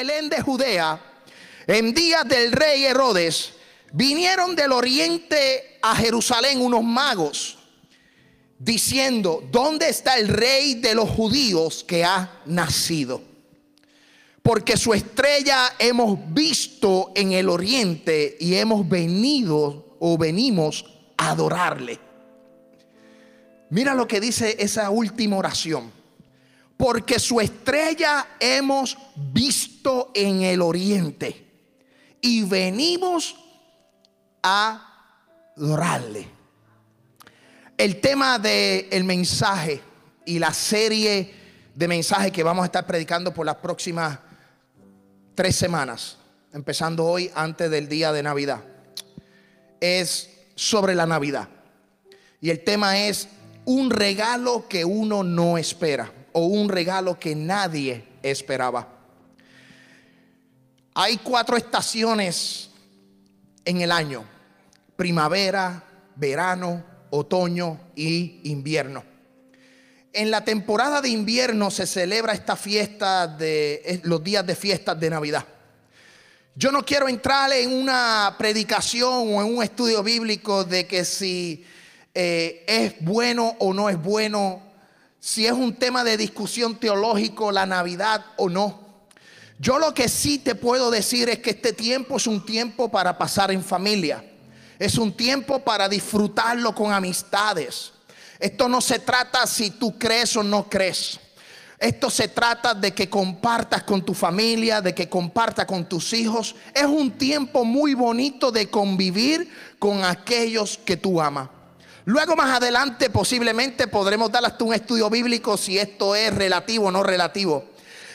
Belén de Judea, en días del rey Herodes, vinieron del oriente a Jerusalén unos magos, diciendo, ¿dónde está el rey de los judíos que ha nacido? Porque su estrella hemos visto en el oriente y hemos venido o venimos a adorarle. Mira lo que dice esa última oración. Porque su estrella hemos visto en el oriente y venimos a adorarle. El tema del mensaje y la serie de mensajes que vamos a estar predicando por las próximas tres semanas, empezando hoy antes del día de Navidad, es sobre la Navidad. Y el tema es un regalo que uno no espera o un regalo que nadie esperaba. Hay cuatro estaciones en el año. Primavera, verano, otoño y invierno. En la temporada de invierno se celebra esta fiesta de los días de fiestas de Navidad. Yo no quiero entrar en una predicación o en un estudio bíblico de que si eh, es bueno o no es bueno, si es un tema de discusión teológico la Navidad o no. Yo lo que sí te puedo decir es que este tiempo es un tiempo para pasar en familia. Es un tiempo para disfrutarlo con amistades. Esto no se trata si tú crees o no crees. Esto se trata de que compartas con tu familia, de que compartas con tus hijos. Es un tiempo muy bonito de convivir con aquellos que tú amas. Luego más adelante posiblemente podremos dar hasta un estudio bíblico si esto es relativo o no relativo.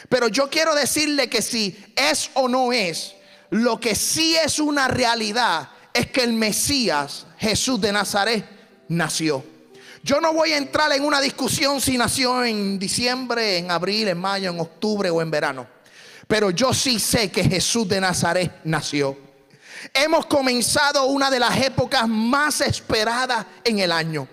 Pero yo quiero decirle que si es o no es, lo que sí es una realidad es que el Mesías, Jesús de Nazaret, nació. Yo no voy a entrar en una discusión si nació en diciembre, en abril, en mayo, en octubre o en verano. Pero yo sí sé que Jesús de Nazaret nació. Hemos comenzado una de las épocas más esperadas en el año.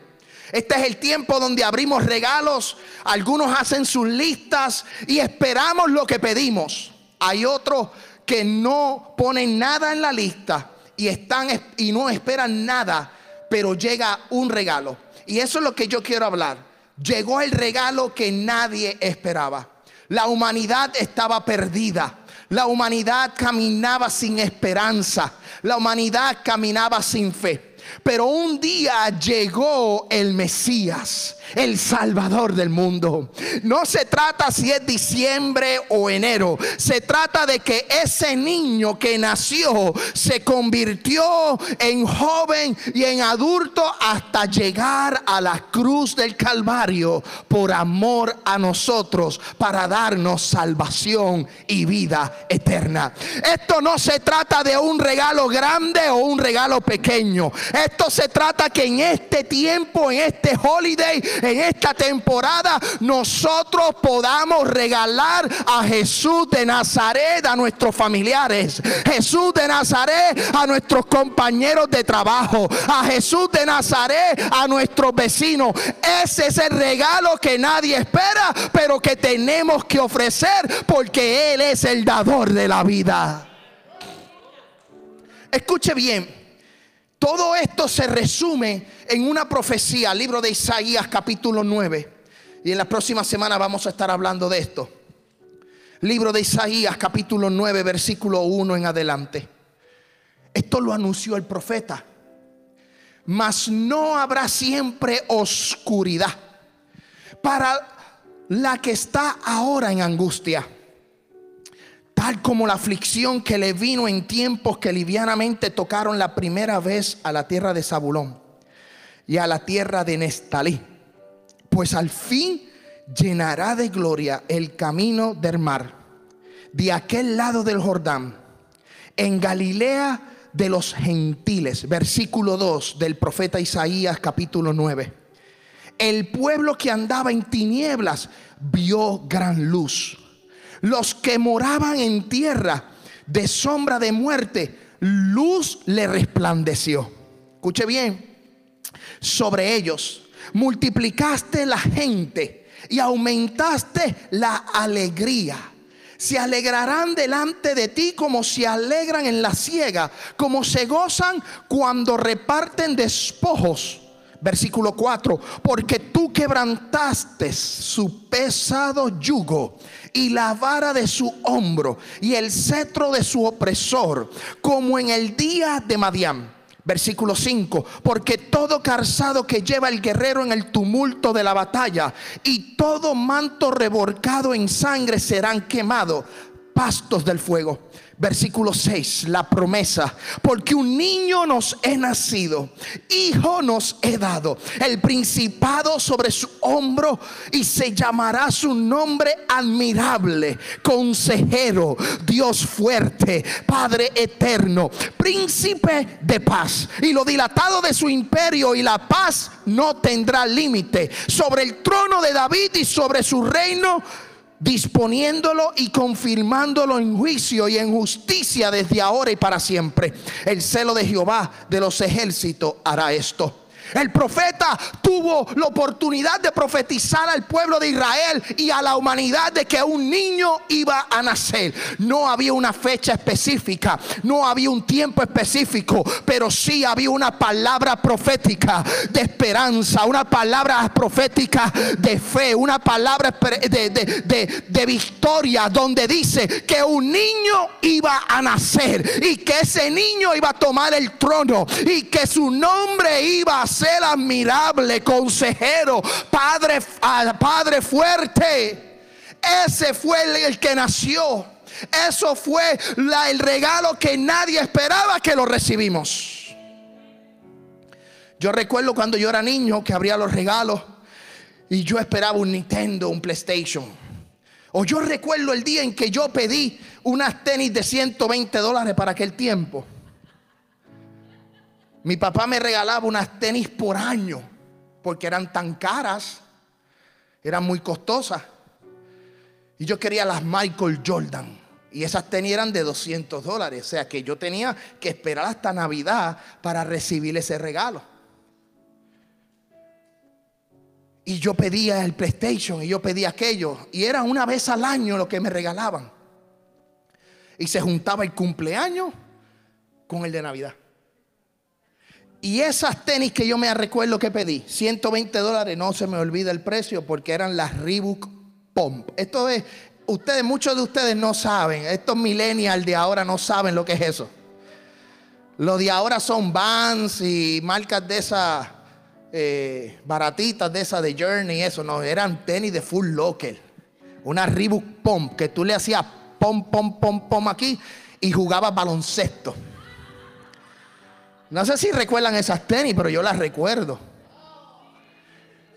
Este es el tiempo donde abrimos regalos, algunos hacen sus listas y esperamos lo que pedimos. Hay otros que no ponen nada en la lista y están y no esperan nada, pero llega un regalo. Y eso es lo que yo quiero hablar. Llegó el regalo que nadie esperaba. La humanidad estaba perdida. La humanidad caminaba sin esperanza. La humanidad caminaba sin fe. Pero un día llegó el Mesías, el Salvador del mundo. No se trata si es diciembre o enero. Se trata de que ese niño que nació se convirtió en joven y en adulto hasta llegar a la cruz del Calvario por amor a nosotros para darnos salvación y vida eterna. Esto no se trata de un regalo grande o un regalo pequeño. Esto se trata que en este tiempo, en este holiday, en esta temporada, nosotros podamos regalar a Jesús de Nazaret a nuestros familiares. Jesús de Nazaret a nuestros compañeros de trabajo. A Jesús de Nazaret a nuestros vecinos. Ese es el regalo que nadie espera, pero que tenemos que ofrecer porque Él es el dador de la vida. Escuche bien. Todo esto se resume en una profecía, libro de Isaías capítulo 9. Y en la próxima semana vamos a estar hablando de esto. Libro de Isaías capítulo 9, versículo 1 en adelante. Esto lo anunció el profeta. Mas no habrá siempre oscuridad para la que está ahora en angustia tal como la aflicción que le vino en tiempos que livianamente tocaron la primera vez a la tierra de Zabulón y a la tierra de Nestalí. Pues al fin llenará de gloria el camino del mar, de aquel lado del Jordán, en Galilea de los gentiles. Versículo 2 del profeta Isaías capítulo 9. El pueblo que andaba en tinieblas vio gran luz los que moraban en tierra de sombra de muerte, luz le resplandeció. Escuche bien, sobre ellos multiplicaste la gente y aumentaste la alegría. se alegrarán delante de ti como se alegran en la siega, como se gozan cuando reparten despojos. Versículo 4, porque tú quebrantaste su pesado yugo y la vara de su hombro y el cetro de su opresor, como en el día de Madián. Versículo 5, porque todo calzado que lleva el guerrero en el tumulto de la batalla y todo manto reborcado en sangre serán quemados, pastos del fuego. Versículo 6, la promesa, porque un niño nos he nacido, hijo nos he dado, el principado sobre su hombro y se llamará su nombre admirable, consejero, Dios fuerte, Padre eterno, príncipe de paz. Y lo dilatado de su imperio y la paz no tendrá límite. Sobre el trono de David y sobre su reino disponiéndolo y confirmándolo en juicio y en justicia desde ahora y para siempre. El celo de Jehová de los ejércitos hará esto. El profeta tuvo la oportunidad de profetizar al pueblo de Israel y a la humanidad de que un niño iba a nacer. No había una fecha específica, no había un tiempo específico, pero sí había una palabra profética de esperanza, una palabra profética de fe, una palabra de, de victoria donde dice que un niño iba a nacer y que ese niño iba a tomar el trono y que su nombre iba a ser ser admirable, consejero, padre, padre fuerte. Ese fue el, que nació. Eso fue el regalo que nadie esperaba que lo recibimos. Yo recuerdo cuando yo era niño que abría los regalos y yo esperaba un Nintendo, un PlayStation. O yo recuerdo el día en que yo pedí unas tenis de 120 dólares para aquel tiempo. Mi papá me regalaba unas tenis por año porque eran tan caras, eran muy costosas. Y yo quería las Michael Jordan. Y esas tenis eran de 200 dólares. O sea que yo tenía que esperar hasta Navidad para recibir ese regalo. Y yo pedía el PlayStation y yo pedía aquello. Y era una vez al año lo que me regalaban. Y se juntaba el cumpleaños con el de Navidad. Y esas tenis que yo me recuerdo que pedí, 120 dólares, no se me olvida el precio porque eran las Reebok Pump. Esto es, ustedes, muchos de ustedes no saben, estos millennials de ahora no saben lo que es eso. Los de ahora son Vans y marcas de esas eh, baratitas, de esas de Journey, eso, no, eran tenis de full local. Una Reebok Pump que tú le hacías pom, pom, pom, pom aquí y jugabas baloncesto. No sé si recuerdan esas tenis, pero yo las recuerdo.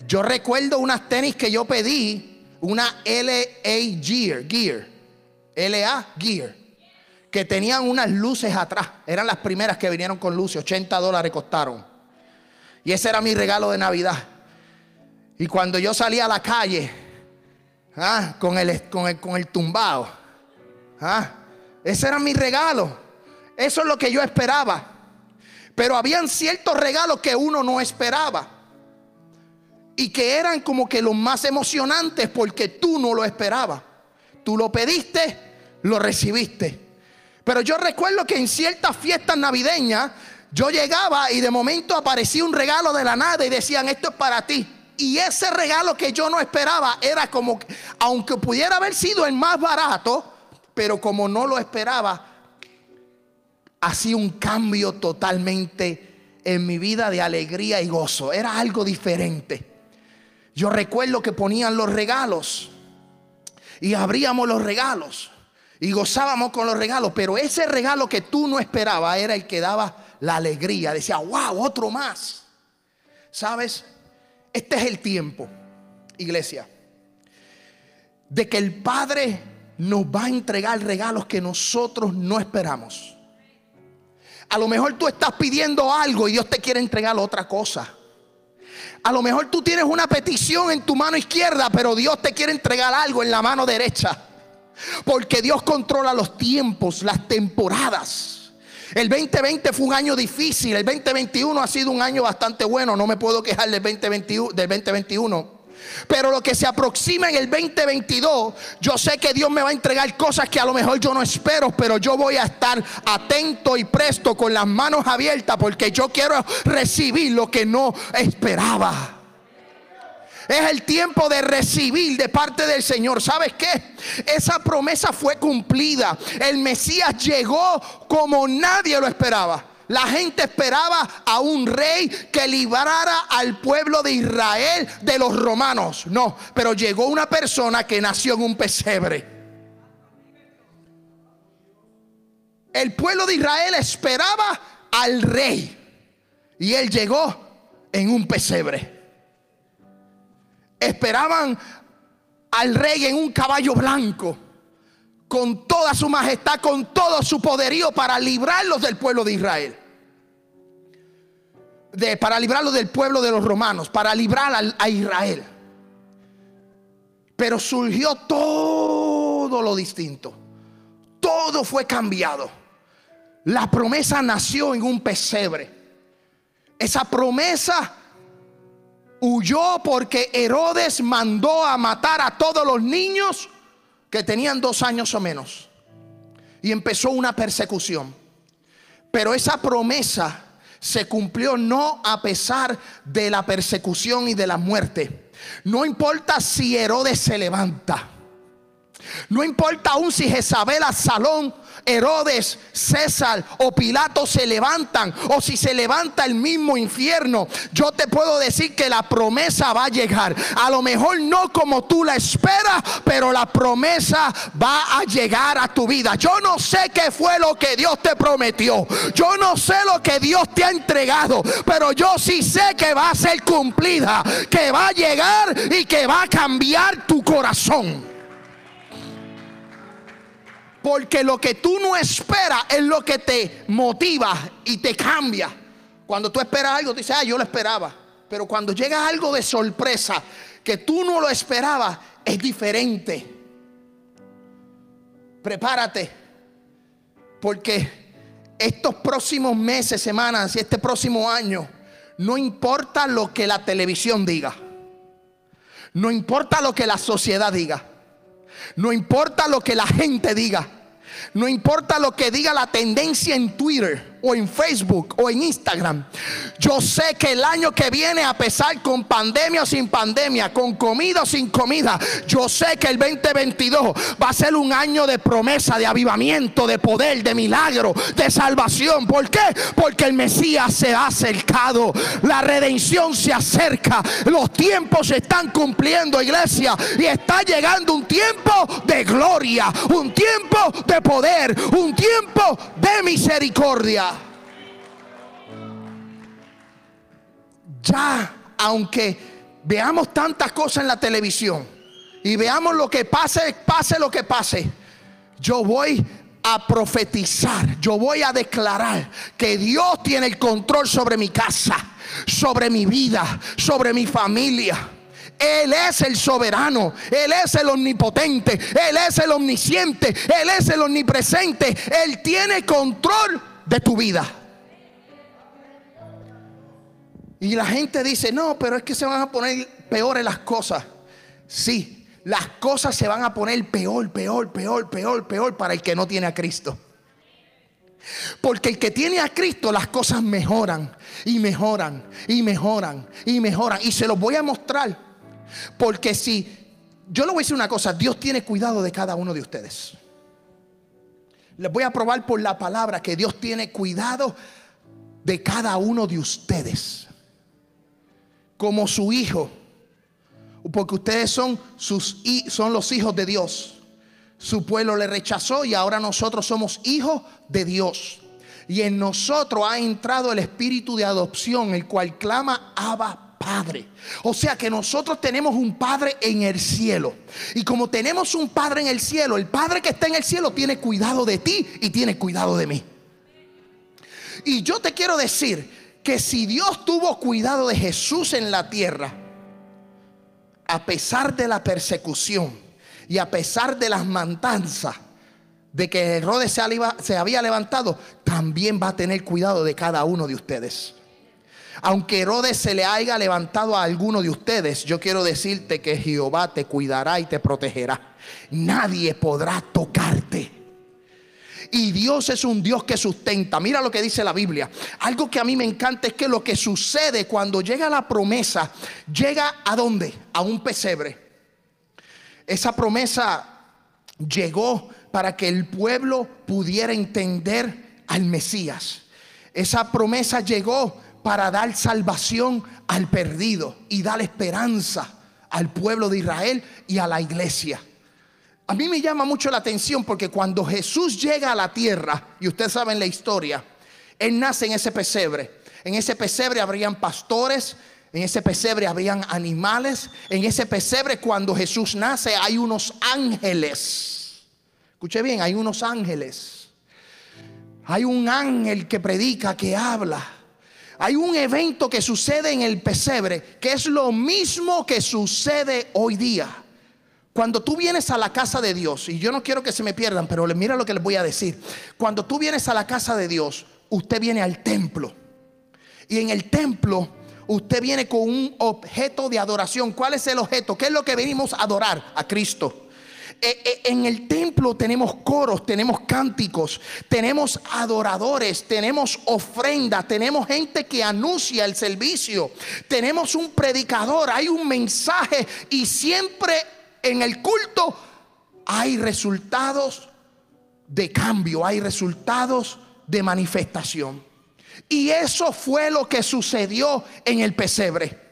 Yo recuerdo unas tenis que yo pedí, una LA Gear, Gear, LA Gear, que tenían unas luces atrás. Eran las primeras que vinieron con luces, 80 dólares costaron. Y ese era mi regalo de Navidad. Y cuando yo salía a la calle, ah, con, el, con, el, con el tumbado, ah, ese era mi regalo. Eso es lo que yo esperaba. Pero habían ciertos regalos que uno no esperaba. Y que eran como que los más emocionantes porque tú no lo esperabas. Tú lo pediste, lo recibiste. Pero yo recuerdo que en ciertas fiestas navideñas yo llegaba y de momento aparecía un regalo de la nada y decían, esto es para ti. Y ese regalo que yo no esperaba era como, aunque pudiera haber sido el más barato, pero como no lo esperaba, hacía un cambio totalmente en mi vida de alegría y gozo. Era algo diferente. Yo recuerdo que ponían los regalos y abríamos los regalos y gozábamos con los regalos, pero ese regalo que tú no esperabas era el que daba la alegría. Decía, wow, otro más. ¿Sabes? Este es el tiempo, iglesia, de que el Padre nos va a entregar regalos que nosotros no esperamos. A lo mejor tú estás pidiendo algo y Dios te quiere entregar otra cosa. A lo mejor tú tienes una petición en tu mano izquierda, pero Dios te quiere entregar algo en la mano derecha. Porque Dios controla los tiempos, las temporadas. El 2020 fue un año difícil, el 2021 ha sido un año bastante bueno, no me puedo quejar del 2021, del 2021. Pero lo que se aproxima en el 2022, yo sé que Dios me va a entregar cosas que a lo mejor yo no espero, pero yo voy a estar atento y presto con las manos abiertas porque yo quiero recibir lo que no esperaba. Es el tiempo de recibir de parte del Señor. ¿Sabes qué? Esa promesa fue cumplida. El Mesías llegó como nadie lo esperaba. La gente esperaba a un rey que librara al pueblo de Israel de los romanos. No, pero llegó una persona que nació en un pesebre. El pueblo de Israel esperaba al rey y él llegó en un pesebre. Esperaban al rey en un caballo blanco, con toda su majestad, con todo su poderío para librarlos del pueblo de Israel. De, para librarlos del pueblo de los romanos, para librar a Israel. Pero surgió todo lo distinto. Todo fue cambiado. La promesa nació en un pesebre. Esa promesa huyó porque Herodes mandó a matar a todos los niños que tenían dos años o menos. Y empezó una persecución. Pero esa promesa se cumplió no a pesar de la persecución y de la muerte. No importa si Herodes se levanta. No importa aún si Jezabel Salón Herodes, César o Pilato se levantan o si se levanta el mismo infierno, yo te puedo decir que la promesa va a llegar. A lo mejor no como tú la esperas, pero la promesa va a llegar a tu vida. Yo no sé qué fue lo que Dios te prometió. Yo no sé lo que Dios te ha entregado, pero yo sí sé que va a ser cumplida, que va a llegar y que va a cambiar tu corazón. Porque lo que tú no esperas es lo que te motiva y te cambia. Cuando tú esperas algo, tú dices, ah, yo lo esperaba. Pero cuando llega algo de sorpresa que tú no lo esperabas, es diferente. Prepárate. Porque estos próximos meses, semanas y este próximo año, no importa lo que la televisión diga. No importa lo que la sociedad diga. No importa lo que la gente diga. No importa lo que diga la tendencia en Twitter o en Facebook o en Instagram. Yo sé que el año que viene, a pesar con pandemia o sin pandemia, con comida o sin comida, yo sé que el 2022 va a ser un año de promesa, de avivamiento, de poder, de milagro, de salvación. ¿Por qué? Porque el Mesías se ha acercado, la redención se acerca, los tiempos se están cumpliendo, iglesia, y está llegando un tiempo de gloria, un tiempo de poder, un tiempo de misericordia. Ya, aunque veamos tantas cosas en la televisión y veamos lo que pase, pase lo que pase, yo voy a profetizar, yo voy a declarar que Dios tiene el control sobre mi casa, sobre mi vida, sobre mi familia. Él es el soberano, Él es el omnipotente, Él es el omnisciente, Él es el omnipresente, Él tiene control de tu vida. Y la gente dice, no, pero es que se van a poner peores las cosas. Sí, las cosas se van a poner peor, peor, peor, peor, peor para el que no tiene a Cristo. Porque el que tiene a Cristo las cosas mejoran y mejoran y mejoran y mejoran. Y se los voy a mostrar. Porque si, yo le voy a decir una cosa, Dios tiene cuidado de cada uno de ustedes. Les voy a probar por la palabra que Dios tiene cuidado de cada uno de ustedes como su hijo, porque ustedes son, sus, son los hijos de Dios. Su pueblo le rechazó y ahora nosotros somos hijos de Dios. Y en nosotros ha entrado el espíritu de adopción, el cual clama Abba Padre. O sea que nosotros tenemos un Padre en el cielo. Y como tenemos un Padre en el cielo, el Padre que está en el cielo tiene cuidado de ti y tiene cuidado de mí. Y yo te quiero decir que si Dios tuvo cuidado de Jesús en la tierra, a pesar de la persecución y a pesar de las mantanzas de que Herodes se había levantado, también va a tener cuidado de cada uno de ustedes. Aunque Herodes se le haya levantado a alguno de ustedes, yo quiero decirte que Jehová te cuidará y te protegerá. Nadie podrá tocarte. Y Dios es un Dios que sustenta. Mira lo que dice la Biblia. Algo que a mí me encanta es que lo que sucede cuando llega la promesa, llega a dónde? A un pesebre. Esa promesa llegó para que el pueblo pudiera entender al Mesías. Esa promesa llegó para dar salvación al perdido y dar esperanza al pueblo de Israel y a la iglesia. A mí me llama mucho la atención porque cuando Jesús llega a la tierra, y ustedes saben la historia, Él nace en ese pesebre. En ese pesebre habrían pastores, en ese pesebre habrían animales, en ese pesebre cuando Jesús nace hay unos ángeles. Escuche bien, hay unos ángeles. Hay un ángel que predica, que habla. Hay un evento que sucede en el pesebre que es lo mismo que sucede hoy día. Cuando tú vienes a la casa de Dios, y yo no quiero que se me pierdan, pero mira lo que les voy a decir. Cuando tú vienes a la casa de Dios, usted viene al templo. Y en el templo, usted viene con un objeto de adoración. ¿Cuál es el objeto? ¿Qué es lo que venimos a adorar? A Cristo. Eh, eh, en el templo tenemos coros, tenemos cánticos, tenemos adoradores, tenemos ofrenda, tenemos gente que anuncia el servicio, tenemos un predicador, hay un mensaje y siempre en el culto hay resultados de cambio, hay resultados de manifestación. Y eso fue lo que sucedió en el pesebre.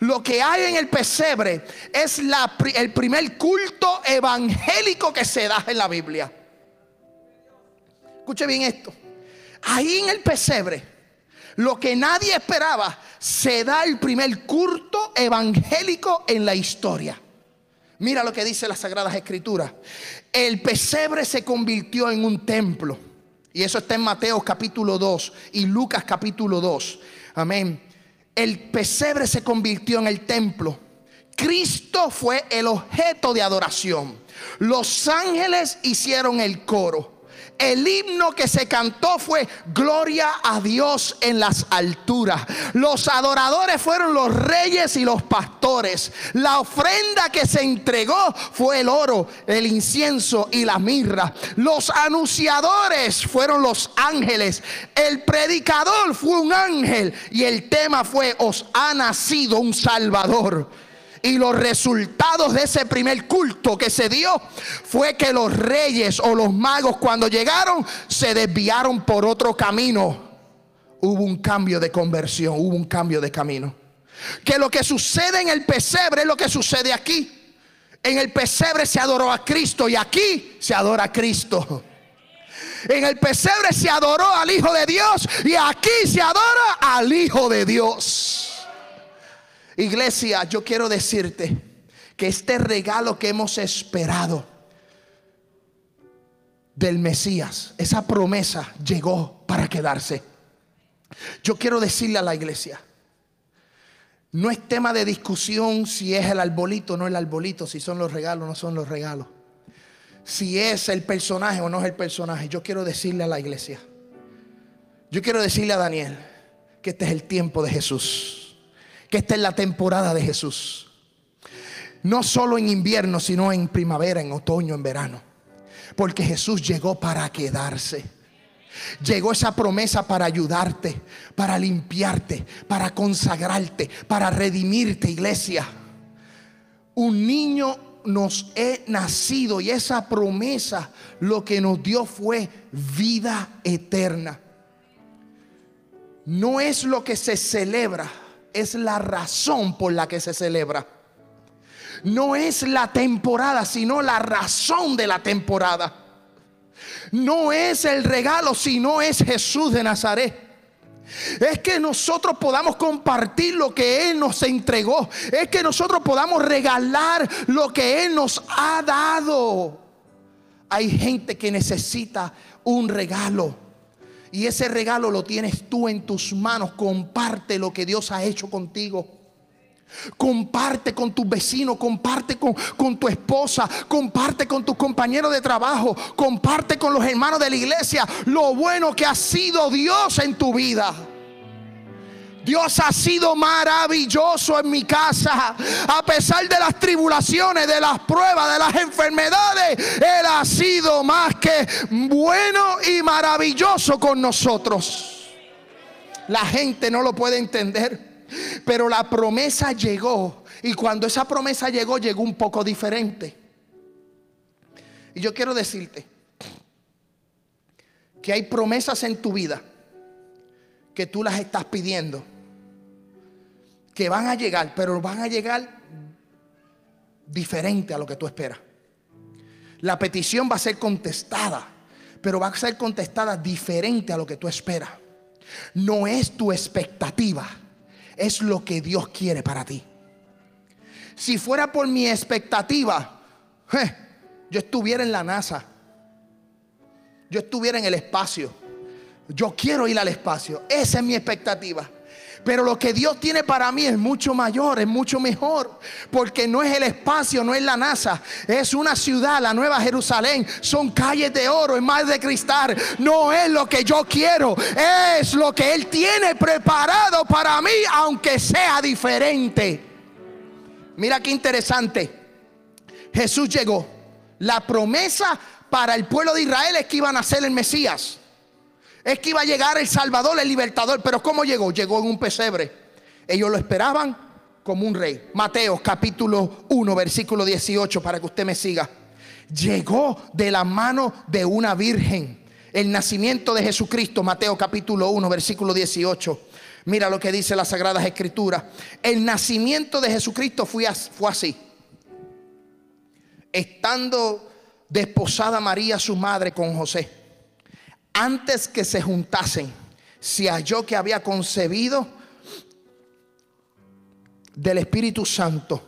Lo que hay en el pesebre es el primer culto evangélico que se da en la Biblia. Escuche bien esto. Ahí en el pesebre, lo que nadie esperaba, se da el primer culto evangélico en la historia. Mira lo que dice las Sagradas Escrituras. El pesebre se convirtió en un templo. Y eso está en Mateo capítulo 2 y Lucas capítulo 2. Amén. El pesebre se convirtió en el templo. Cristo fue el objeto de adoración. Los ángeles hicieron el coro. El himno que se cantó fue Gloria a Dios en las alturas. Los adoradores fueron los reyes y los pastores. La ofrenda que se entregó fue el oro, el incienso y la mirra. Los anunciadores fueron los ángeles. El predicador fue un ángel y el tema fue os ha nacido un salvador. Y los resultados de ese primer culto que se dio fue que los reyes o los magos cuando llegaron se desviaron por otro camino. Hubo un cambio de conversión, hubo un cambio de camino. Que lo que sucede en el pesebre es lo que sucede aquí. En el pesebre se adoró a Cristo y aquí se adora a Cristo. En el pesebre se adoró al Hijo de Dios y aquí se adora al Hijo de Dios. Iglesia, yo quiero decirte que este regalo que hemos esperado del Mesías, esa promesa llegó para quedarse. Yo quiero decirle a la iglesia, no es tema de discusión si es el arbolito o no el arbolito, si son los regalos o no son los regalos, si es el personaje o no es el personaje. Yo quiero decirle a la iglesia, yo quiero decirle a Daniel que este es el tiempo de Jesús que esta es la temporada de Jesús. No solo en invierno, sino en primavera, en otoño, en verano. Porque Jesús llegó para quedarse. Llegó esa promesa para ayudarte, para limpiarte, para consagrarte, para redimirte, iglesia. Un niño nos he nacido y esa promesa lo que nos dio fue vida eterna. No es lo que se celebra es la razón por la que se celebra. No es la temporada, sino la razón de la temporada. No es el regalo, sino es Jesús de Nazaret. Es que nosotros podamos compartir lo que Él nos entregó. Es que nosotros podamos regalar lo que Él nos ha dado. Hay gente que necesita un regalo. Y ese regalo lo tienes tú en tus manos. Comparte lo que Dios ha hecho contigo. Comparte con tus vecinos, comparte con, tu esposa, comparte con tus compañeros de trabajo, comparte con los hermanos de la iglesia lo bueno que ha sido Dios en tu vida. Dios ha sido maravilloso en mi casa. A pesar de las tribulaciones, de las pruebas, de las enfermedades, Él ha sido más que bueno y maravilloso con nosotros. La gente no lo puede entender, pero la promesa llegó. Y cuando esa promesa llegó, llegó un poco diferente. Y yo quiero decirte que hay promesas en tu vida que tú las estás pidiendo que van a llegar, pero van a llegar diferente a lo que tú esperas. La petición va a ser contestada, pero va a ser contestada diferente a lo que tú esperas. No es tu expectativa, es lo que Dios quiere para ti. Si fuera por mi expectativa, yo estuviera en la NASA, yo estuviera en el espacio. Yo quiero ir al espacio. Esa es mi expectativa. Pero lo que Dios tiene para mí es mucho mayor, es mucho mejor. Porque no es el espacio, no es la NASA. Es una ciudad, la Nueva Jerusalén. Son calles de oro, es más de cristal. No es lo que yo quiero. Es lo que Él tiene preparado para mí, aunque sea diferente. Mira qué interesante. Jesús llegó. La promesa para el pueblo de Israel es que iban a ser el Mesías es que iba a llegar el Salvador, el libertador. Pero ¿cómo llegó? Llegó en un pesebre. Ellos lo esperaban como un rey. Mateo capítulo 1, versículo 18, para que usted me siga. Llegó de la mano de una virgen. El nacimiento de Jesucristo, Mateo capítulo 1, versículo 18. Mira lo que dice las Sagradas Escrituras. El nacimiento de Jesucristo fue, fue así. Estando desposada María, su madre, con José antes que se juntasen, se halló que había concebido del Espíritu Santo.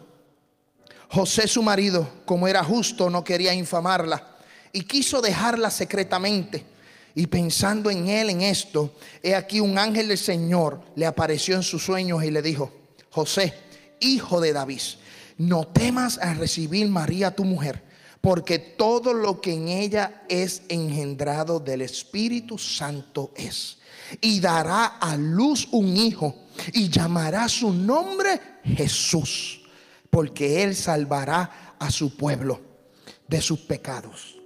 José su marido, como era justo, no quería infamarla y quiso dejarla secretamente. Y pensando en él, en esto, he aquí un ángel del Señor le apareció en sus sueños y le dijo, José, hijo de David, no temas a recibir María tu mujer porque todo lo que en ella es engendrado del Espíritu Santo es. Y dará a luz un hijo y llamará su nombre Jesús, porque él salvará a su pueblo de sus pecados.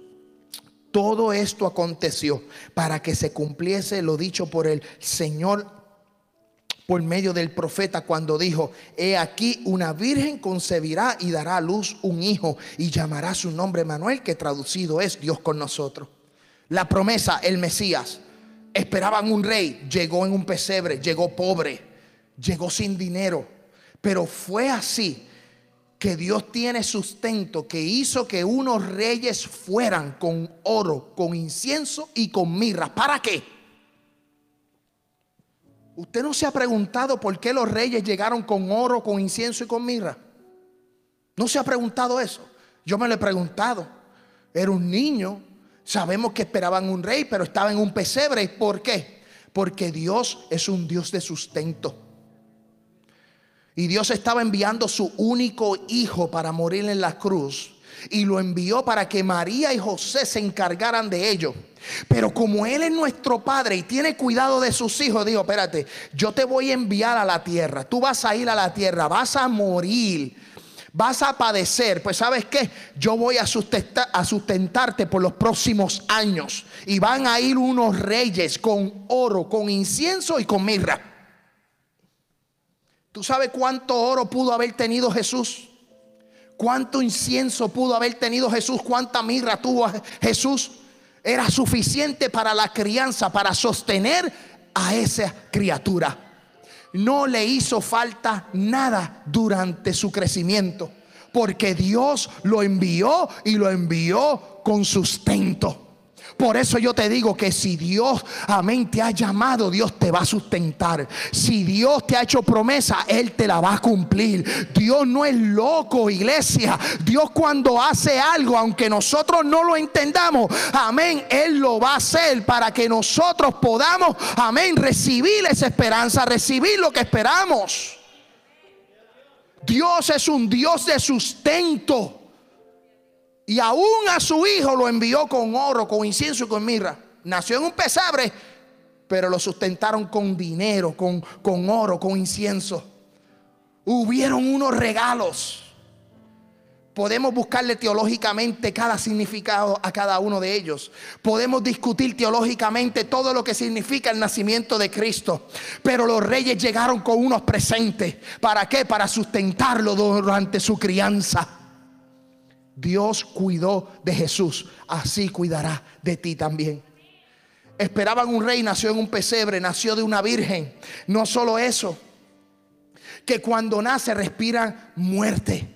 Todo esto aconteció para que se cumpliese lo dicho por el Señor por medio del profeta cuando dijo, he aquí una virgen concebirá y dará a luz un hijo y llamará su nombre Manuel, que traducido es Dios con nosotros. La promesa, el Mesías, esperaban un rey, llegó en un pesebre, llegó pobre, llegó sin dinero, pero fue así que Dios tiene sustento, que hizo que unos reyes fueran con oro, con incienso y con mirra. ¿Para qué? ¿Usted no se ha preguntado por qué los reyes llegaron con oro, con incienso y con mirra? ¿No se ha preguntado eso? Yo me lo he preguntado. Era un niño. Sabemos que esperaban un rey, pero estaba en un pesebre. ¿Por qué? Porque Dios es un Dios de sustento. Y Dios estaba enviando su único hijo para morir en la cruz. Y lo envió para que María y José se encargaran de ello. Pero como Él es nuestro Padre y tiene cuidado de sus hijos, dijo, espérate, yo te voy a enviar a la tierra, tú vas a ir a la tierra, vas a morir, vas a padecer. Pues sabes qué, yo voy a, a sustentarte por los próximos años. Y van a ir unos reyes con oro, con incienso y con mirra. ¿Tú sabes cuánto oro pudo haber tenido Jesús? ¿Cuánto incienso pudo haber tenido Jesús? ¿Cuánta mirra tuvo Jesús? Era suficiente para la crianza, para sostener a esa criatura. No le hizo falta nada durante su crecimiento, porque Dios lo envió y lo envió con sustento. Por eso yo te digo que si Dios, amén, te ha llamado, Dios te va a sustentar. Si Dios te ha hecho promesa, Él te la va a cumplir. Dios no es loco, iglesia. Dios cuando hace algo, aunque nosotros no lo entendamos, amén, Él lo va a hacer para que nosotros podamos, amén, recibir esa esperanza, recibir lo que esperamos. Dios es un Dios de sustento. Y aún a su hijo lo envió con oro, con incienso y con mirra. Nació en un pesebre, pero lo sustentaron con dinero, con, con oro, con incienso. Hubieron unos regalos. Podemos buscarle teológicamente cada significado a cada uno de ellos. Podemos discutir teológicamente todo lo que significa el nacimiento de Cristo. Pero los reyes llegaron con unos presentes. ¿Para qué? Para sustentarlo durante su crianza. Dios cuidó de Jesús. Así cuidará de ti también. Esperaban un rey, nació en un pesebre, nació de una virgen. No solo eso, que cuando nace respiran muerte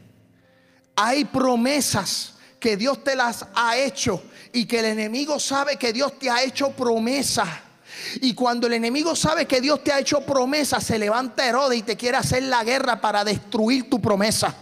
hay promesas que Dios te las ha hecho y que el enemigo sabe que Dios te ha hecho promesa. Y cuando el enemigo sabe que Dios te ha hecho promesa, se levanta Herodes y te quiere hacer la guerra para destruir tu promesa.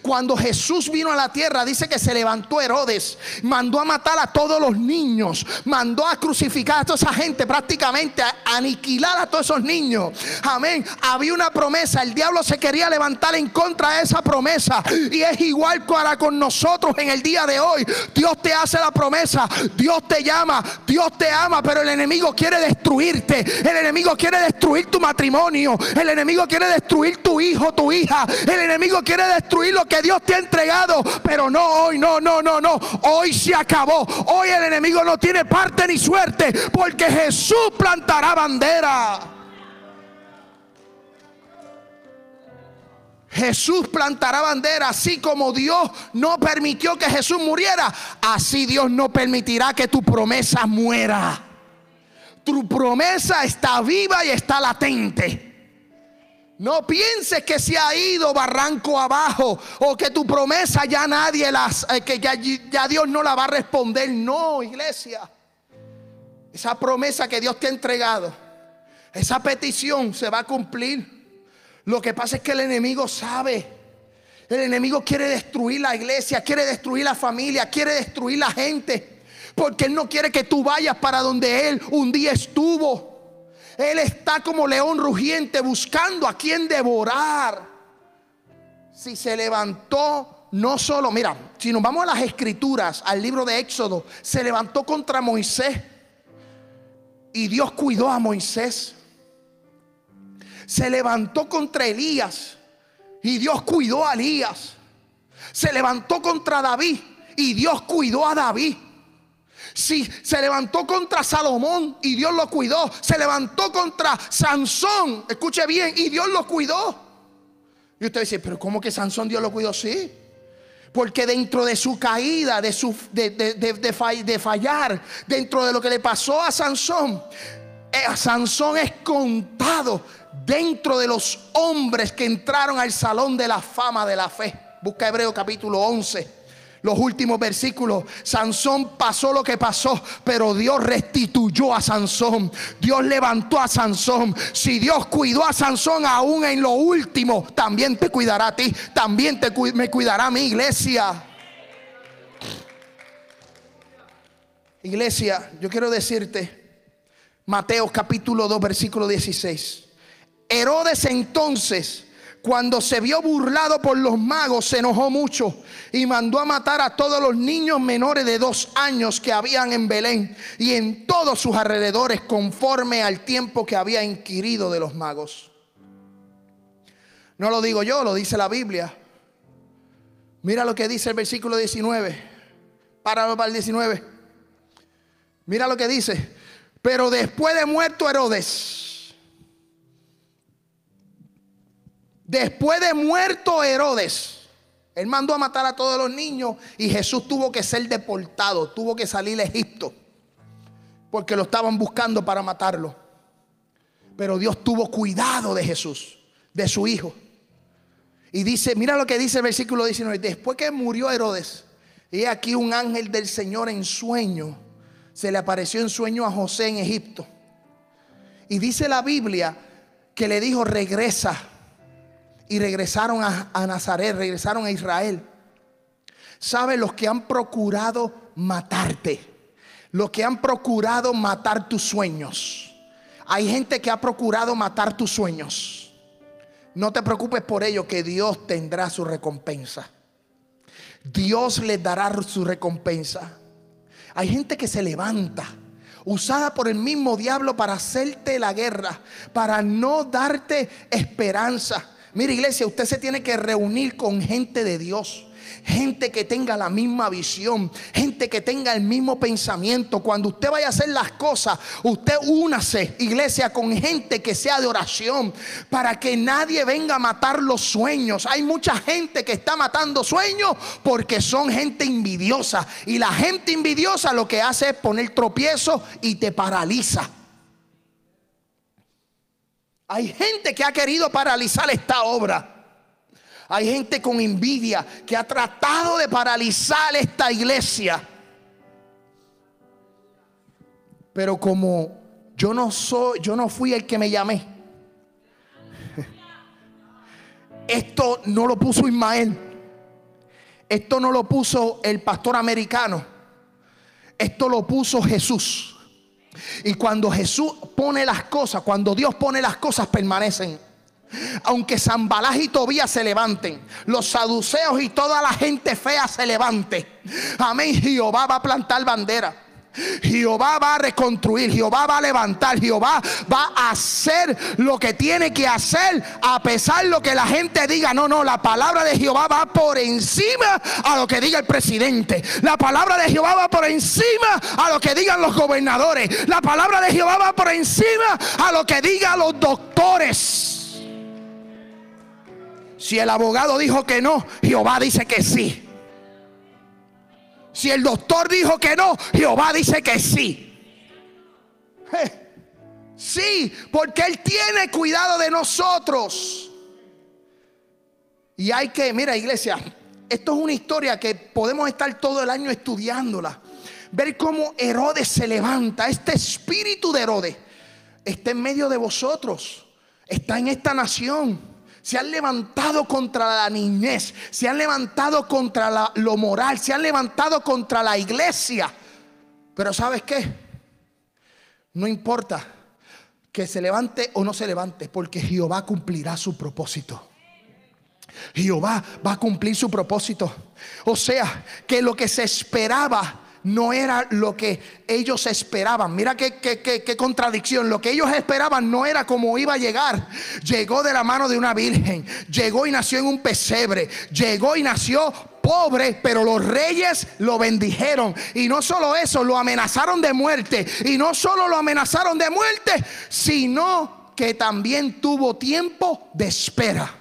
Cuando Jesús vino a la tierra, dice que se levantó Herodes, mandó a matar a todos los niños, mandó a crucificar a toda esa gente, prácticamente a aniquilar a todos esos niños. Amén. Había una promesa, el diablo se quería levantar en contra de esa promesa. Y es igual para con nosotros en el día de hoy. Dios te hace la promesa, Dios te llama, Dios te ama, pero el enemigo quiere destruirte. El enemigo quiere destruir tu matrimonio. El enemigo quiere destruir tu hijo, tu hija. El enemigo quiere destruir lo que Dios te ha entregado. Pero no hoy, no, no, no, no. Hoy se acabó. Hoy el enemigo no tiene parte ni suerte porque Jesús plantará bandera. Jesús plantará bandera, así como Dios no permitió que Jesús muriera, así Dios no permitirá que tu promesa muera. Tu promesa está viva y está latente. No pienses que se ha ido barranco abajo o que tu promesa ya nadie las, eh, que ya, ya Dios no la va a responder. No, iglesia. Esa promesa que Dios te ha entregado, esa petición se va a cumplir. Lo que pasa es que el enemigo sabe. El enemigo quiere destruir la iglesia, quiere destruir la familia, quiere destruir la gente. Porque Él no quiere que tú vayas para donde Él un día estuvo. Él está como león rugiente buscando a quien devorar. Si se levantó, no solo, mira, si nos vamos a las escrituras, al libro de Éxodo, se levantó contra Moisés. Y Dios cuidó a Moisés. Se levantó contra Elías. Y Dios cuidó a Elías. Se levantó contra David. Y Dios cuidó a David. Si se levantó contra Salomón y Dios lo cuidó, se levantó contra Sansón, escuche bien, y Dios lo cuidó. Y usted dice, pero ¿cómo que Sansón Dios lo cuidó? Sí. Porque dentro de su caída, de, su, de, de, fallar, dentro de lo que le pasó a Sansón, eh, Sansón es contado dentro de los hombres que entraron al salón de la fama de la fe. Busca Hebreo capítulo 11 los últimos versículos. Sansón pasó lo que pasó, pero Dios restituyó a Sansón. Dios levantó a Sansón. Si Dios cuidó a Sansón aún en lo último, también te cuidará a ti. También te, me cuidará mi iglesia. Iglesia, yo quiero decirte, Mateo capítulo 2, versículo 16. Herodes entonces cuando se vio burlado por los magos, se enojó mucho y mandó a matar a todos los niños menores de dos años que habían en Belén y en todos sus alrededores, conforme al tiempo que había inquirido de los magos. No lo digo yo, lo dice la Biblia. Mira lo que dice el versículo 19. Páralo para el 19. Mira lo que dice. Pero después de muerto Herodes Después de muerto Herodes, él mandó a matar a todos los niños y Jesús tuvo que ser deportado, tuvo que salir a Egipto, porque lo estaban buscando para matarlo. Pero Dios tuvo cuidado de Jesús, de su hijo. Y dice, mira lo que dice el versículo 19, después que murió Herodes, y aquí un ángel del Señor en sueño, se le apareció en sueño a José en Egipto. Y dice la Biblia que le dijo, regresa y regresaron a, Nazaret, regresaron a Israel. ¿Sabe los que han procurado matarte? Los que han procurado matar tus sueños. Hay gente que ha procurado matar tus sueños. No te preocupes por ello, que Dios tendrá su recompensa. Dios les dará su recompensa. Hay gente que se levanta usada por el mismo diablo para hacerte la guerra, para no darte esperanza. Mira iglesia, usted se tiene que reunir con gente de Dios gente que tenga la misma visión, gente que tenga el mismo pensamiento. Cuando usted vaya a hacer las cosas, usted únase, iglesia, con gente que sea de oración, para que nadie venga a matar los sueños. Hay mucha gente que está matando sueños porque son gente envidiosa. Y la gente envidiosa lo que hace es poner tropiezo y te paraliza. Hay gente que ha querido paralizar esta obra. Hay gente con envidia que ha tratado de paralizar esta iglesia. Pero como yo no soy, yo no fui el que me llamé. Esto no lo puso Ismael. Esto no lo puso el pastor americano. Esto lo puso Jesús. Y cuando Jesús pone las cosas, cuando Dios pone las cosas, permanecen. Aunque Zambalás y Tobías se levanten, los saduceos y toda la gente fea se levante. Amén. Jehová va a plantar bandera. Jehová va a reconstruir, Jehová va a levantar, Jehová va a hacer lo que tiene que hacer a pesar de lo que la gente diga. No, no, la palabra de Jehová va por encima a lo que diga el presidente. La palabra de Jehová va por encima a lo que digan los gobernadores. La palabra de Jehová va por encima a lo que digan los doctores. Si el abogado dijo que no, Jehová dice que sí. Si el doctor dijo que no, Jehová dice que sí. Sí, porque Él tiene cuidado de nosotros. Y hay que, mira iglesia, esto es una historia que podemos estar todo el año estudiándola. Ver cómo Herodes se levanta. Este espíritu de Herodes está en medio de vosotros. Está en esta nación se han levantado contra la niñez, se han levantado contra lo moral, se han levantado contra la iglesia. Pero ¿sabes qué? No importa que se levante o no se levante, porque Jehová cumplirá su propósito. Jehová va a cumplir su propósito. O sea, que lo que se esperaba no era lo que ellos esperaban. Mira qué, qué, contradicción. Lo que ellos esperaban no era como iba a llegar. Llegó de la mano de una virgen. Llegó y nació en un pesebre. Llegó y nació pobre, pero los reyes lo bendijeron. Y no solo eso, lo amenazaron de muerte. Y no solo lo amenazaron de muerte, sino que también tuvo tiempo de espera.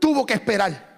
Tuvo que esperar.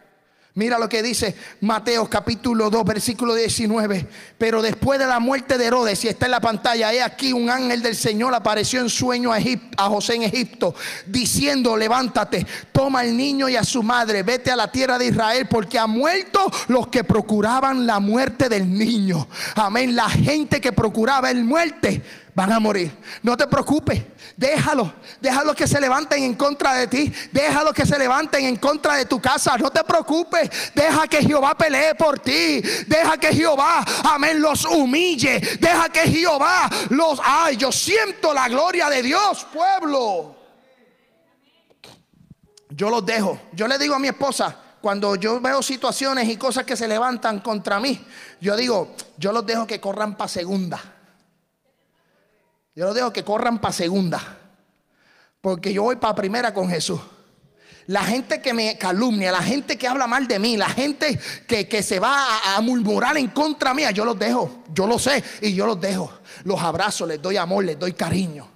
Mira lo que dice Mateo capítulo 2 versículo 19. Pero después de la muerte de Herodes, y está en la pantalla, he aquí un ángel del Señor apareció en sueño a, José en Egipto, diciendo, levántate, toma al niño y a su madre, vete a la tierra de Israel, porque ha muerto los que procuraban la muerte del niño. Amén, la gente que procuraba el muerte van a morir. No te preocupes. Déjalo. Déjalo que se levanten en contra de ti. Déjalo que se levanten en contra de tu casa. No te preocupes. Deja que Jehová pelee por ti. Deja que Jehová, amén, los humille. Deja que Jehová los... Ay, yo siento la gloria de Dios, pueblo. Yo los dejo. Yo le digo a mi esposa, cuando yo veo situaciones y cosas que se levantan contra mí, yo digo, yo los dejo que corran para segunda. Yo los dejo que corran para segunda. Porque yo voy para primera con Jesús. La gente que me calumnia, la gente que habla mal de mí, la gente que, se va a, murmurar en contra mía, yo los dejo. Yo lo sé y yo los dejo. Los abrazo, les doy amor, les doy cariño.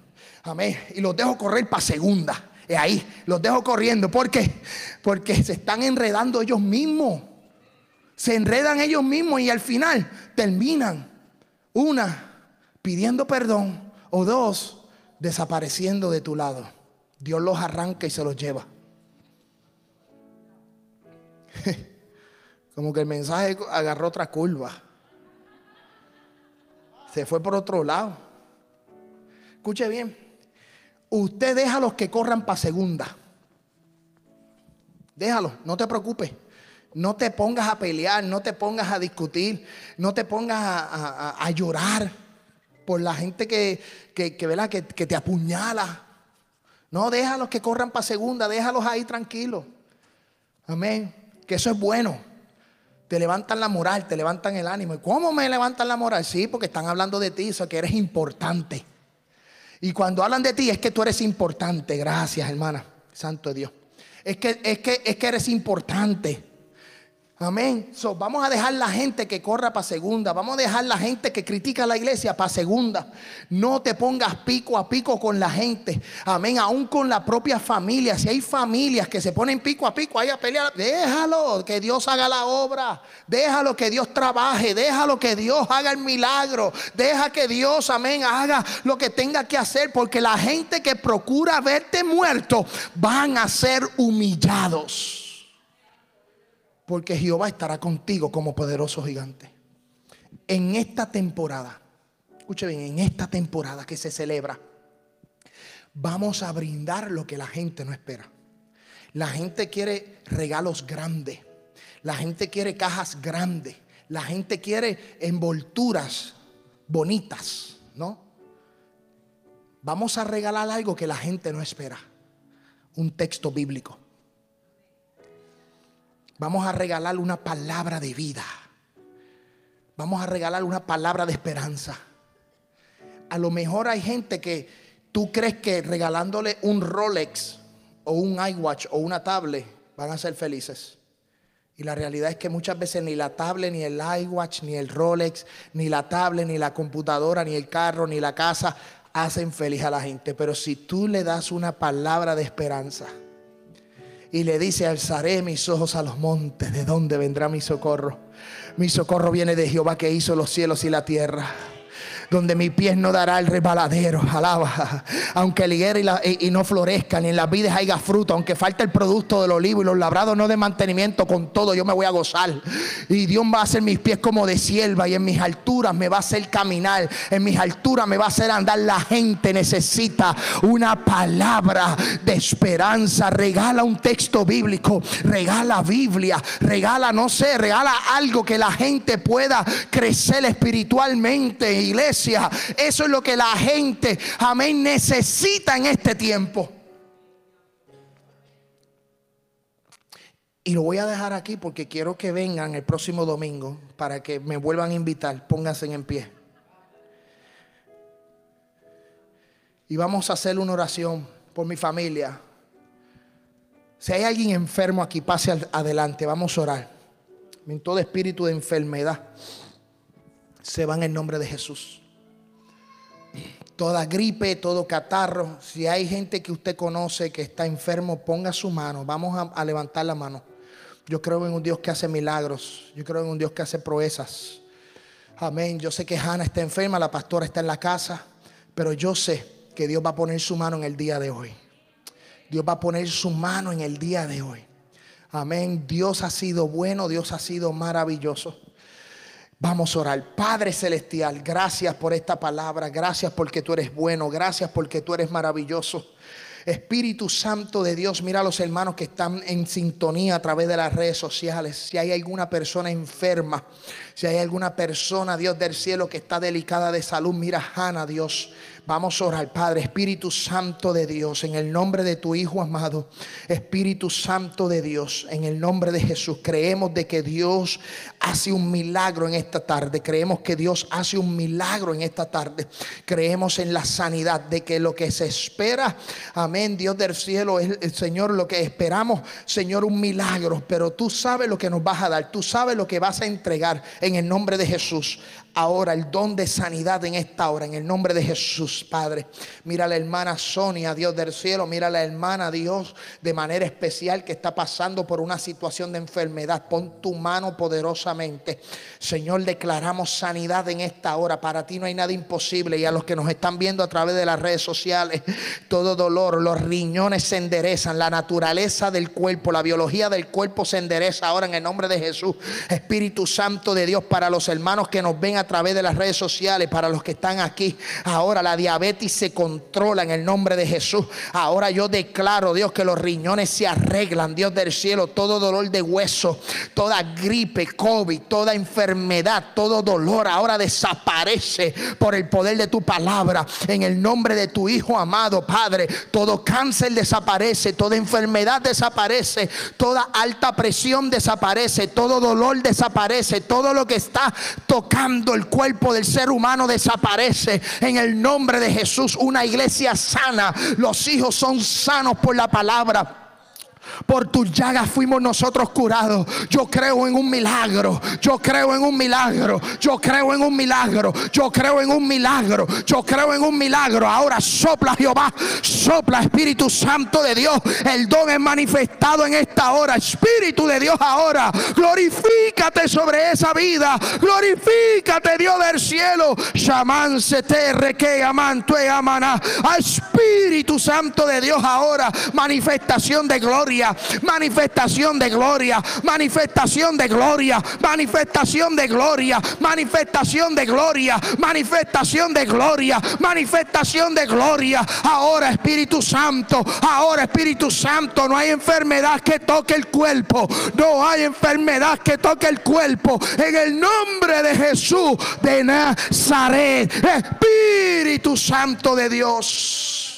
Amén. Y los dejo correr para segunda. Y ahí, los dejo corriendo. ¿Por qué? Porque se están enredando ellos mismos. Se enredan ellos mismos y al final terminan, una, pidiendo perdón o dos desapareciendo de tu lado. Dios los arranca y se los lleva. Como que el mensaje agarró otra curva. Se fue por otro lado. Escuche bien. Usted deja a los que corran para segunda. Déjalo, no te preocupes. No te pongas a pelear, no te pongas a discutir, no te pongas a llorar por la gente que, que, que, te apuñala. No, déjalos que corran para segunda, déjalos ahí tranquilos. Amén. Que eso es bueno. te levantan la moral, te levantan el ánimo. ¿Y cómo me levantan la moral? Sí, porque están hablando de ti, eso que eres importante. Y cuando hablan de ti es que tú eres importante. Gracias, hermana. Santo Dios. Es que, es que, es que eres importante. Amén. So, vamos a dejar la gente que corra para segunda. Vamos a dejar la gente que critica a la iglesia para segunda. No te pongas pico a pico con la gente. Amén. Aún con la propia familia. Si hay familias que se ponen pico a pico ahí a pelear, déjalo que Dios haga la obra. Déjalo que Dios trabaje. Déjalo que Dios haga el milagro. Deja que Dios, amén, haga lo que tenga que hacer. Porque la gente que procura verte muerto van a ser humillados porque Jehová estará contigo como poderoso gigante. En esta temporada, escuche bien, en esta temporada que se celebra, vamos a brindar lo que la gente no espera. La gente quiere regalos grandes, la gente quiere cajas grandes, la gente quiere envolturas bonitas, ¿no? Vamos a regalar algo que la gente no espera, un texto bíblico. Vamos a regalar una palabra de vida. Vamos a regalar una palabra de esperanza. A lo mejor hay gente que tú crees que regalándole un Rolex o un iWatch o una tablet van a ser felices. Y la realidad es que muchas veces ni la tablet, ni el iWatch, ni el Rolex, ni la tablet, ni la computadora, ni el carro, ni la casa hacen feliz a la gente. Pero si tú le das una palabra de esperanza, y le dice, alzaré mis ojos a los montes, ¿de dónde vendrá mi socorro? Mi socorro viene de Jehová que hizo los cielos y la tierra donde mi pie no dará el rebaladero. Alaba. Aunque el higuera y, no florezca, ni en las vides haya fruto, aunque falte el producto del olivo y los labrados no de mantenimiento, con todo yo me voy a gozar. Y Dios va a hacer mis pies como de sierva y en mis alturas me va a hacer caminar. En mis alturas me va a hacer andar. La gente necesita una palabra de esperanza. Regala un texto bíblico, regala Biblia, regala, no sé, regala algo que la gente pueda crecer espiritualmente, iglesia eso es lo que la gente, amén, necesita en este tiempo. Y lo voy a dejar aquí porque quiero que vengan el próximo domingo para que me vuelvan a invitar. Pónganse en pie. Y vamos a hacer una oración por mi familia. Si hay alguien enfermo aquí, pase adelante. Vamos a orar. En todo espíritu de enfermedad se va en el nombre de Jesús toda gripe, todo catarro. Si hay gente que usted conoce que está enfermo, ponga su mano. Vamos a, levantar la mano. Yo creo en un Dios que hace milagros. Yo creo en un Dios que hace proezas. Amén. Yo sé que Hannah está enferma, la pastora está en la casa, pero yo sé que Dios va a poner su mano en el día de hoy. Dios va a poner su mano en el día de hoy. Amén. Dios ha sido bueno, Dios ha sido maravilloso. Vamos a orar. Padre Celestial, gracias por esta palabra. Gracias porque tú eres bueno. Gracias porque tú eres maravilloso. Espíritu Santo de Dios, mira a los hermanos que están en sintonía a través de las redes sociales. Si hay alguna persona enferma, si hay alguna persona, Dios del cielo, que está delicada de salud, mira, Hanna, Dios. Vamos a orar, Padre, Espíritu Santo de Dios, en el nombre de tu Hijo amado, Espíritu Santo de Dios, en el nombre de Jesús, creemos de que Dios hace un milagro en esta tarde, creemos que Dios hace un milagro en esta tarde, creemos en la sanidad, de que lo que se espera, amén, Dios del cielo, es el Señor, lo que esperamos, Señor, un milagro, pero tú sabes lo que nos vas a dar, tú sabes lo que vas a entregar en el nombre de Jesús ahora el don de sanidad en esta hora, en el nombre de Jesús, Padre. Mira a la hermana Sonia, Dios del cielo, mira a la hermana Dios de manera especial que está pasando por una situación de enfermedad. Pon tu mano poderosamente. Señor, declaramos sanidad en esta hora. Para ti no hay nada imposible. Y a los que nos están viendo a través de las redes sociales, todo dolor, los riñones se enderezan, la naturaleza del cuerpo, la biología del cuerpo se endereza ahora en el nombre de Jesús. Espíritu Santo de Dios para los hermanos que nos ven través de las redes sociales, para los que están aquí. Ahora la diabetes se controla en el nombre de Jesús. Ahora yo declaro, Dios, que los riñones se arreglan, Dios del cielo, todo dolor de hueso, toda gripe, COVID, toda enfermedad, todo dolor ahora desaparece por el poder de tu palabra. En el nombre de tu Hijo amado, Padre, todo cáncer desaparece, toda enfermedad desaparece, toda alta presión desaparece, todo dolor desaparece, todo lo que está tocando el cuerpo del ser humano desaparece. En el nombre de Jesús, una iglesia sana. Los hijos son sanos por la palabra. Por tus llagas fuimos nosotros curados. Yo creo en un milagro. Yo creo en un milagro. Yo creo en un milagro. Yo creo en un milagro. Yo creo en un milagro. Ahora sopla Jehová. Sopla Espíritu Santo de Dios. El don es manifestado en esta hora. Espíritu de Dios ahora. Glorifícate sobre esa vida. Glorifícate Dios del cielo. Shaman se te reque amanto amana. Espíritu Santo de Dios ahora. Manifestación de gloria manifestación de gloria, manifestación de gloria, manifestación de gloria, manifestación de gloria, manifestación de gloria, manifestación de gloria. Ahora Espíritu Santo, ahora Espíritu Santo, no hay enfermedad que toque el cuerpo, no hay enfermedad que toque el cuerpo. En el nombre de Jesús de Nazaret, Espíritu Santo de Dios.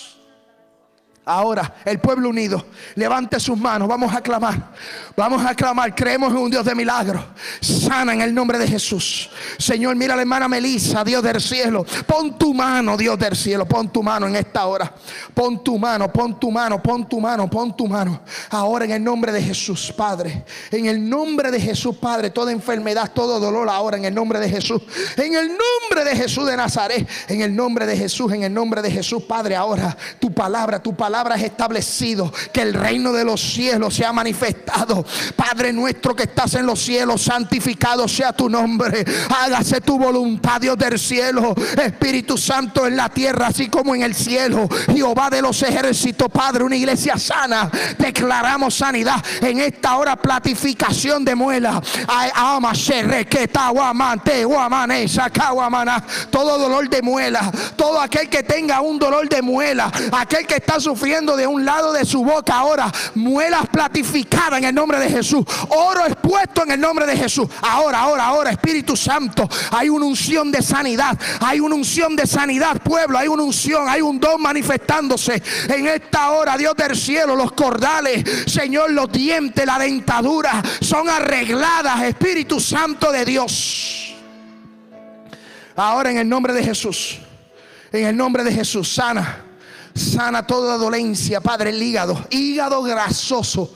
Ahora, el pueblo unido, levante sus manos, vamos a clamar, vamos a clamar, creemos en un Dios de milagro, sana en el nombre de Jesús. Señor, mira a la hermana Melissa, Dios del cielo, pon tu mano, Dios del cielo, pon tu mano en esta hora, pon tu mano, pon tu mano, pon tu mano, pon tu mano. Ahora en el nombre de Jesús, Padre, en el nombre de Jesús, Padre, toda enfermedad, todo dolor, ahora en el nombre de Jesús, en el nombre de Jesús de Nazaret, en el nombre de Jesús, en el nombre de Jesús, Padre, ahora tu palabra, tu palabra palabra es establecido que el reino de los cielos se ha manifestado. Padre nuestro que estás en los cielos, santificado sea tu nombre. Hágase tu voluntad, Dios del cielo. Espíritu Santo en la tierra, así como en el cielo. Jehová de los ejércitos, Padre, una iglesia sana. Declaramos sanidad en esta hora, platificación de muela. Todo dolor de muela, todo aquel que tenga un dolor de muela, aquel que está sufriendo de un lado de su boca ahora muelas platificadas en el nombre de Jesús. Oro expuesto en el nombre de Jesús. Ahora, ahora, ahora, Espíritu Santo, hay una unción de sanidad. Hay una unción de sanidad, pueblo. Hay una unción, hay un don manifestándose en esta hora. Dios del cielo, los cordales, Señor, los dientes, la dentadura son arregladas. Espíritu Santo de Dios. Ahora en el nombre de Jesús. En el nombre de Jesús, sana Sana toda dolencia, Padre, el hígado, hígado grasoso.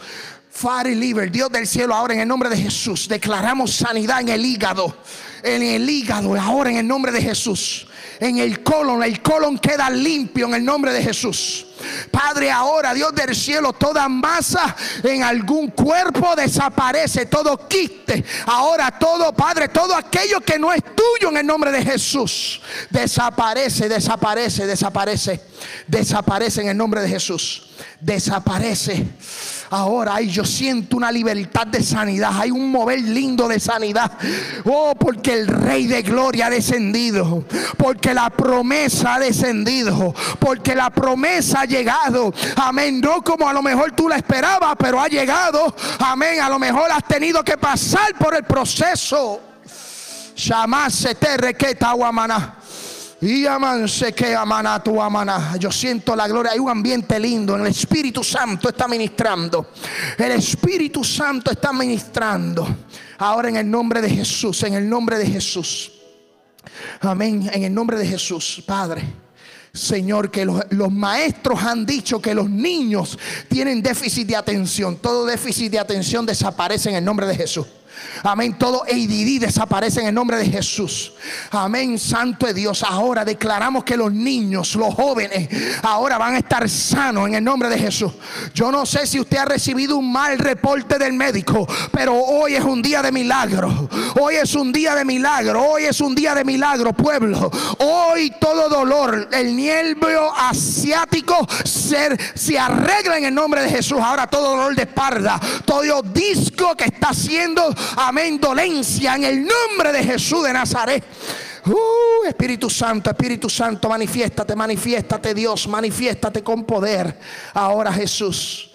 Father liver, Dios del cielo, ahora en el nombre de Jesús, declaramos sanidad en el hígado, en el hígado, ahora en el nombre de Jesús en el colon. El colon queda limpio en el nombre de Jesús. Padre, ahora, Dios del cielo, toda masa en algún cuerpo desaparece, todo quiste. Ahora todo, Padre, todo aquello que no es tuyo en el nombre de Jesús, desaparece, desaparece, desaparece, desaparece en el nombre de Jesús. Desaparece. Ahora ay, yo siento una libertad de sanidad. Hay un mover lindo de sanidad. Oh, porque el Rey de Gloria ha descendido. Porque la promesa ha descendido. Porque la promesa ha llegado. Amén. No como a lo mejor tú la esperabas, pero ha llegado. Amén. A lo mejor has tenido que pasar por el proceso. Te requeta guamaná. Yo siento la gloria. Hay un ambiente lindo. El Espíritu Santo está ministrando. El Espíritu Santo está ministrando. Ahora en el nombre de Jesús. En el nombre de Jesús. Amén. En el nombre de Jesús, Padre. Señor, que los, los, maestros han dicho que los niños tienen déficit de atención. Todo déficit de atención desaparece en el nombre de Jesús. Amén. Todo ADD desaparece en el nombre de Jesús. Amén. Santo de Dios. Ahora declaramos que los niños, los jóvenes, ahora van a estar sanos en el nombre de Jesús. Yo no sé si usted ha recibido un mal reporte del médico, pero hoy es un día de milagro. Hoy es un día de milagro. Hoy es un día de milagro, pueblo. Hoy todo dolor, el nervio asiático se, se arregla en el nombre de Jesús. Ahora todo dolor de espalda, todo disco que está haciendo amén, dolencia en el nombre de Jesús de Nazaret. Uh, Espíritu Santo, Espíritu Santo, manifiéstate, manifiéstate Dios, manifiéstate con poder. Ahora Jesús.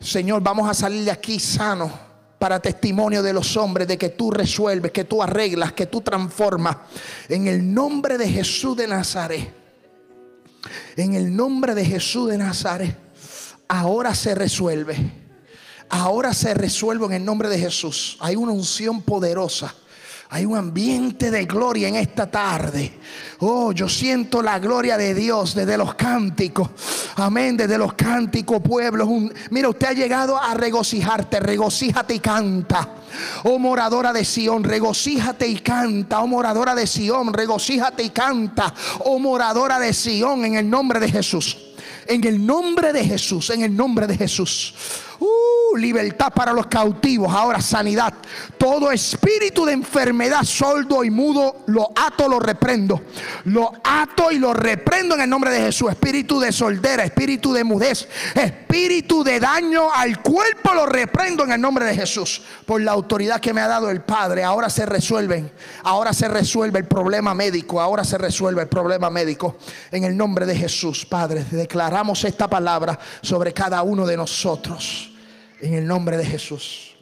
Señor, vamos a salir de aquí sano para testimonio de los hombres de que tú resuelves, que tú arreglas, que tú transformas. En el nombre de Jesús de Nazaret. En el nombre de Jesús de Nazaret. Ahora se resuelve. Ahora se resuelve en el nombre de Jesús. Hay una unción poderosa hay un ambiente de gloria en esta tarde. Oh, yo siento la gloria de Dios desde los cánticos. Amén, desde los cánticos, pueblos. mira, usted ha llegado a regocijarte. Regocíjate y canta. Oh moradora de Sión, regocíjate y canta. Oh moradora de Sión, regocíjate y canta. Oh moradora de Sión, en el nombre de Jesús. En el nombre de Jesús, en el nombre de Jesús. Uh, libertad para los cautivos. Ahora sanidad. Todo espíritu de enfermedad, sordo y mudo, lo ato, lo reprendo. Lo ato y lo reprendo en el nombre de Jesús. Espíritu de soldera, espíritu de mudez, espíritu de daño al cuerpo, lo reprendo en el nombre de Jesús. Por la autoridad que me ha dado el Padre. Ahora se resuelven. Ahora se resuelve el problema médico. Ahora se resuelve el problema médico. En el nombre de Jesús, Padre, declaramos esta palabra sobre cada uno de nosotros. En el nombre de Jesús.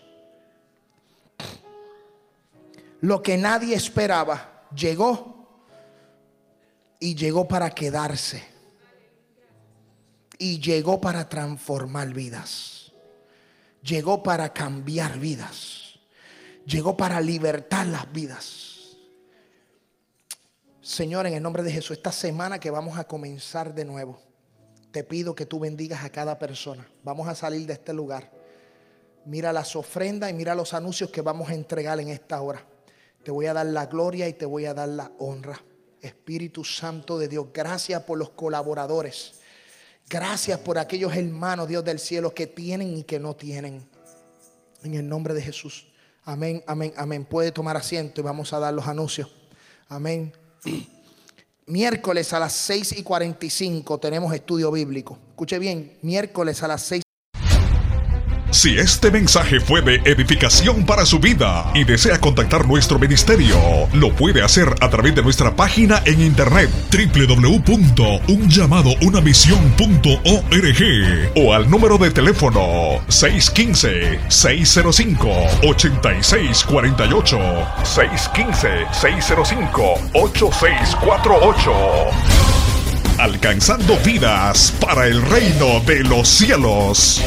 Lo que nadie esperaba llegó y llegó para quedarse. Y llegó para transformar vidas. Llegó para cambiar vidas. Llegó para libertar las vidas. Señor, en el nombre de Jesús, esta semana que vamos a comenzar de nuevo, te pido que tú bendigas a cada persona. Vamos a salir de este lugar Mira las ofrendas y mira los anuncios que vamos a entregar en esta hora. Te voy a dar la gloria y te voy a dar la honra. Espíritu Santo de Dios, gracias por los colaboradores. Gracias por aquellos hermanos, Dios del cielo, que tienen y que no tienen. En el nombre de Jesús. Amén, amén, amén. Puede tomar asiento y vamos a dar los anuncios. Amén. Miércoles a las 6 y 45 tenemos estudio bíblico. Escuche bien, miércoles a las 6 si este mensaje fue de edificación para su vida y desea contactar nuestro ministerio, lo puede hacer a través de nuestra página en internet www.unllamadounamisión.org o al número de teléfono 615-605-8648 615-605-8648 alcanzando vidas para el reino de los cielos.